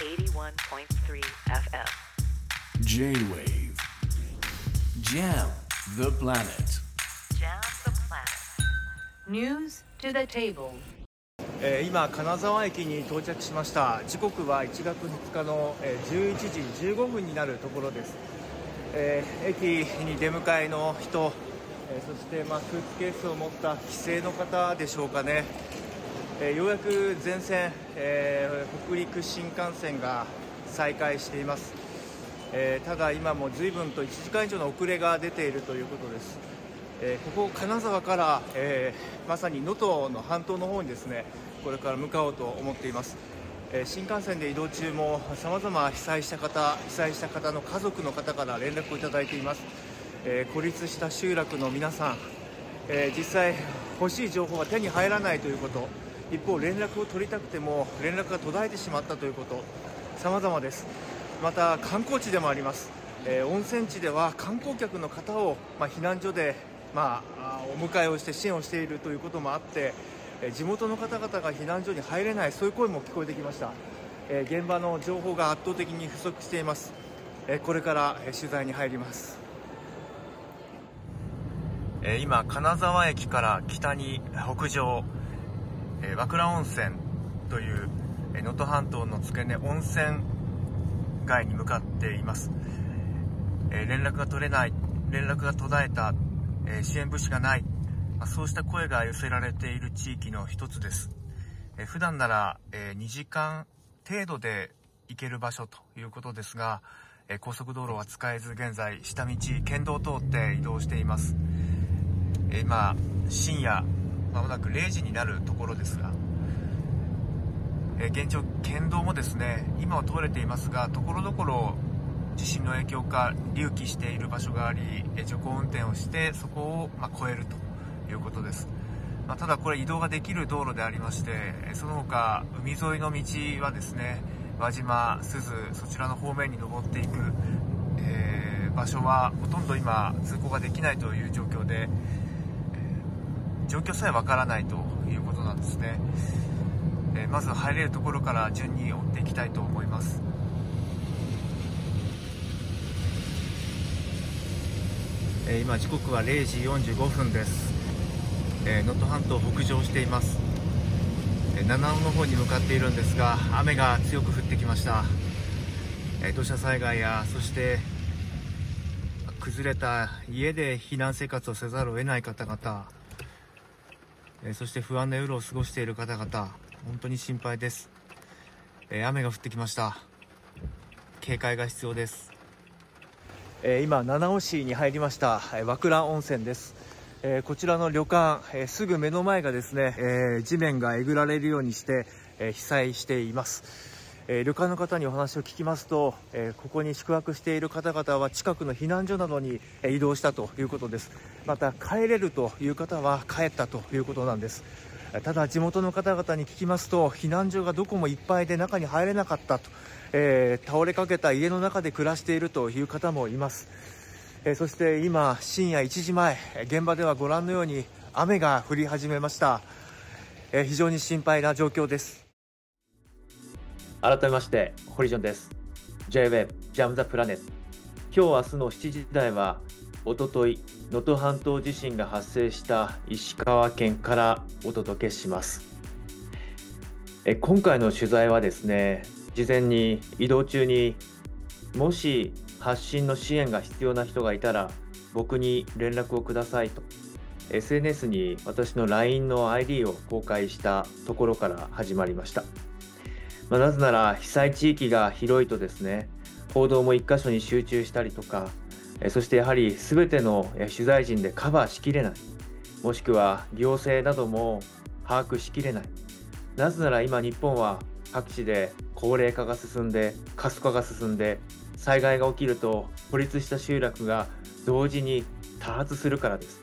81.3 FM. J-Wave Jam the planet Jam the planet. News to the table. えー今金沢駅に到着しました時刻は1月2日の、えー11時15分になるところです、えー駅に出迎えの人、えーそして、まあ、スーツケースを持った帰省の方でしょうかね、えーようやく全線、えー北陸新幹線が再開しています、えーただ今も随分と1時間以上の遅れが出ているということです。えここ金沢から、えまさに能登の半島の方にですねこれから向かおうと思っています、え新幹線で移動中もさまざま被災した方被災した方の家族の方から連絡をいただいています、え孤立した集落の皆さん、え実際欲しい情報が手に入らないということ。一方連絡を取りたくても連絡が途絶えてしまったということ。様々です。また観光地でもあります、えー温泉地では観光客の方を、まあ、避難所で、まあ、お迎えをして支援をしているということもあって、えー地元の方々が避難所に入れないそういう声も聞こえてきました、えー現場の情報が圧倒的に不足しています、えーこれから、えー取材に入ります。今金沢駅から北に北上、えー和倉温泉というえー能登半島の付け根温泉街に向かっています、えー連絡が取れない連絡が途絶えた、え支援物資がない、まあそうした声が寄せられている地域の一つです、えー普段なら、え2時間程度で行ける場所ということですが、え高速道路は使えず現在下道県道を通って移動しています。え今深夜まもなく0時になるところですが、えー現状県道もですね今は通れていますがところどころ地震の影響か隆起している場所がありえ徐行運転をしてそこを、まあ、越えるということです、まあただこれ移動ができる道路でありましてえその他海沿いの道はですね輪島、鈴そちらの方面に登っていく、えー場所はほとんど今通行ができないという状況で状況さえわからないということなんですね、えーまず入れるところから順に追っていきたいと思います。えー今時刻は0時45分です。えー能登半島北上しています。えー七尾の方に向かっているんですが雨が強く降ってきました。えー土砂災害やそして崩れた家で避難生活をせざるを得ない方々えーそして不安な夜を過ごしている方々本当に心配です、えー雨が降ってきました。警戒が必要です、えー今七尾市に入りました、えー和倉温泉です、えーこちらの旅館、えーすぐ目の前がですね、えー地面がえぐられるようにして、えー被災しています。えー旅館の方にお話を聞きますと、えーここに宿泊している方々は近くの避難所などにえ移動したということです。また帰れるという方は帰ったということなんです。ただ地元の方々に聞きますと避難所がどこもいっぱいで中に入れなかったと、えー倒れかけた家の中で暮らしているという方もいます。えーそして今深夜1時前現場ではご覧のように雨が降り始めました、えー非常に心配な状況です。改めまして、ホリジョンです。J-Web Jam the Planet。今日明日の7時台は、おととい、能登半島地震が発生した石川県からお届けします。え今回の取材はですね、事前に移動中にもし発信の支援が必要な人がいたら僕に連絡をくださいと SNS に私の LINE の ID を公開したところから始まりました。まあ、なぜなら被災地域が広いとですね報道も一箇所に集中したりとかそしてやはり全ての取材陣でカバーしきれない。もしくは行政なども把握しきれない。なぜなら今日本は各地で高齢化が進んで過疎化が進んで災害が起きると孤立した集落が同時に多発するからです。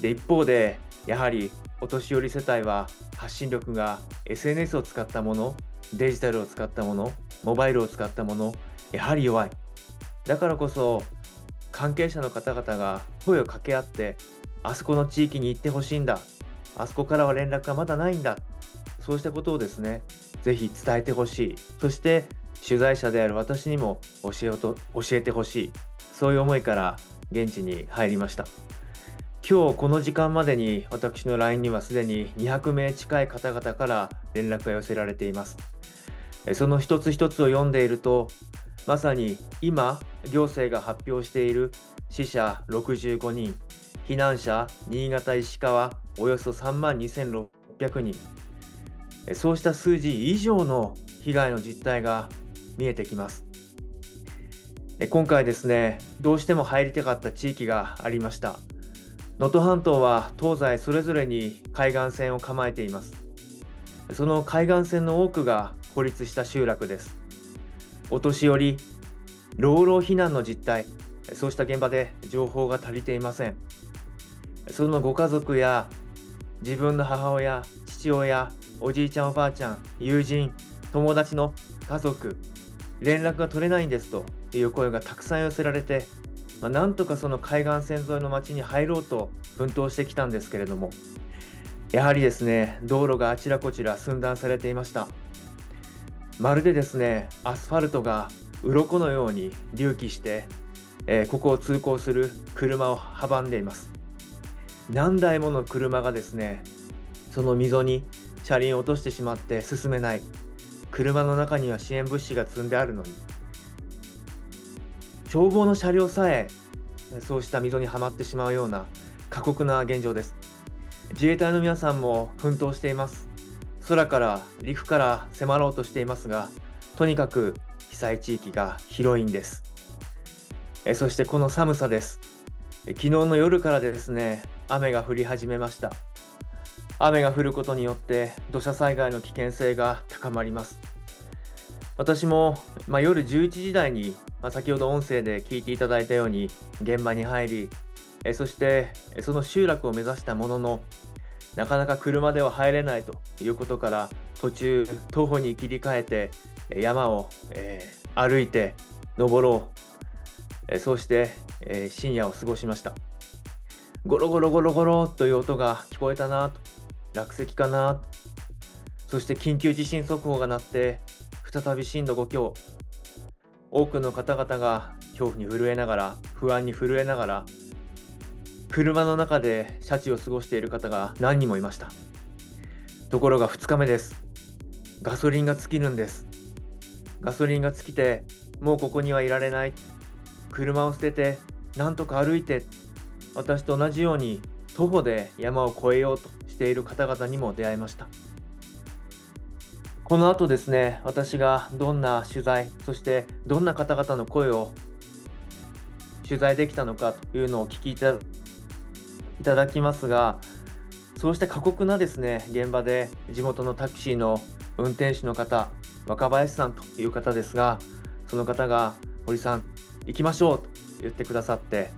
で一方でやはりお年寄り世帯は発信力が SNS を使ったものデジタルを使ったものモバイルを使ったものやはり弱い。だからこそ関係者の方々が声を掛け合ってあそこの地域に行ってほしいんだ。あそこからは連絡がまだないんだ。そうしたことをですねぜひ伝えてほしい。そして取材者である私にも教えと教えてほしい。そういう思いから現地に入りました。今日この時間までに私の LINE にはすでに200名近い方々から連絡が寄せられています。その一つ一つを読んでいるとまさに今行政が発表している死者65人避難者新潟石川およそ3万2600人。そうした数字以上の被害の実態が見えてきます。今回ですねどうしても入りたかった地域がありました。能登半島は東西それぞれに海岸線を構えています。その海岸線の多くが孤立した集落です。お年寄り老老避難の実態そうした現場で情報が足りていません。そのご家族や自分の母親父親おじいちゃんおばあちゃん友人友達の家族連絡が取れないんですという声がたくさん寄せられてまあ、なんとかその海岸線沿いの町に入ろうと奮闘してきたんですけれどもやはりですね道路があちらこちら寸断されていました。まるでですねアスファルトが鱗のように隆起して、えー、ここを通行する車を阻んでいます。何台もの車がですねその溝に車輪を落としてしまって進めない。車の中には支援物資が積んであるのに消防の車両さえそうした溝にはまってしまうような過酷な現状です。自衛隊の皆さんも奮闘しています。空から陸から迫ろうとしていますがとにかく被災地域が広いんです。えそしてこの寒さです。昨日の夜からですね雨が降り始めました。雨が降ることによって土砂災害の危険性が高まります。私も、まあ、夜11時台にまあ、先ほど音声で聞いていただいたように現場に入りえそしてその集落を目指したもののなかなか車では入れないということから途中徒歩に切り替えて山を、えー、歩いて登ろう、えそうして、えー、深夜を過ごしました。ゴロゴロゴロゴロという音が聞こえたなと。落石かなそして緊急地震速報が鳴って再び震度5強。多くの方々が恐怖に震えながら不安に震えながら車の中で車中を過ごしている方が何人もいました。ところが2日目です。ガソリンが尽きるんです。ガソリンが尽きてもうここにはいられない。車を捨ててなんとか歩いて私と同じように徒歩で山を越えようとしている方々にも出会いました。この後ですね、私がどんな取材、そしてどんな方々の声を取材できたのかというのをお聞きいただきますが、そうした過酷なですね、現場で地元のタクシーの運転手の方、若林さんという方ですが、その方が、堀さん、行きましょうと言ってくださって、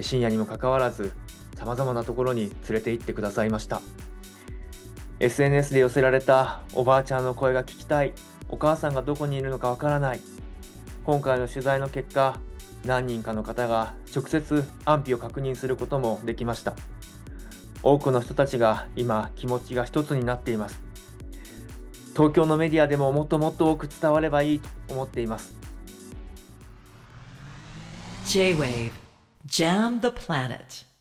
深夜にもかかわらず、さまざまなところに連れて行ってくださいました。SNS で寄せられたおばあちゃんの声が聞きたい。お母さんがどこにいるのかわからない。今回の取材の結果何人かの方が直接安否を確認することもできました。多くの人たちが今気持ちが一つになっています。東京のメディアでももっともっと多く伝わればいいと思っています。J-Wave Jam the Planet.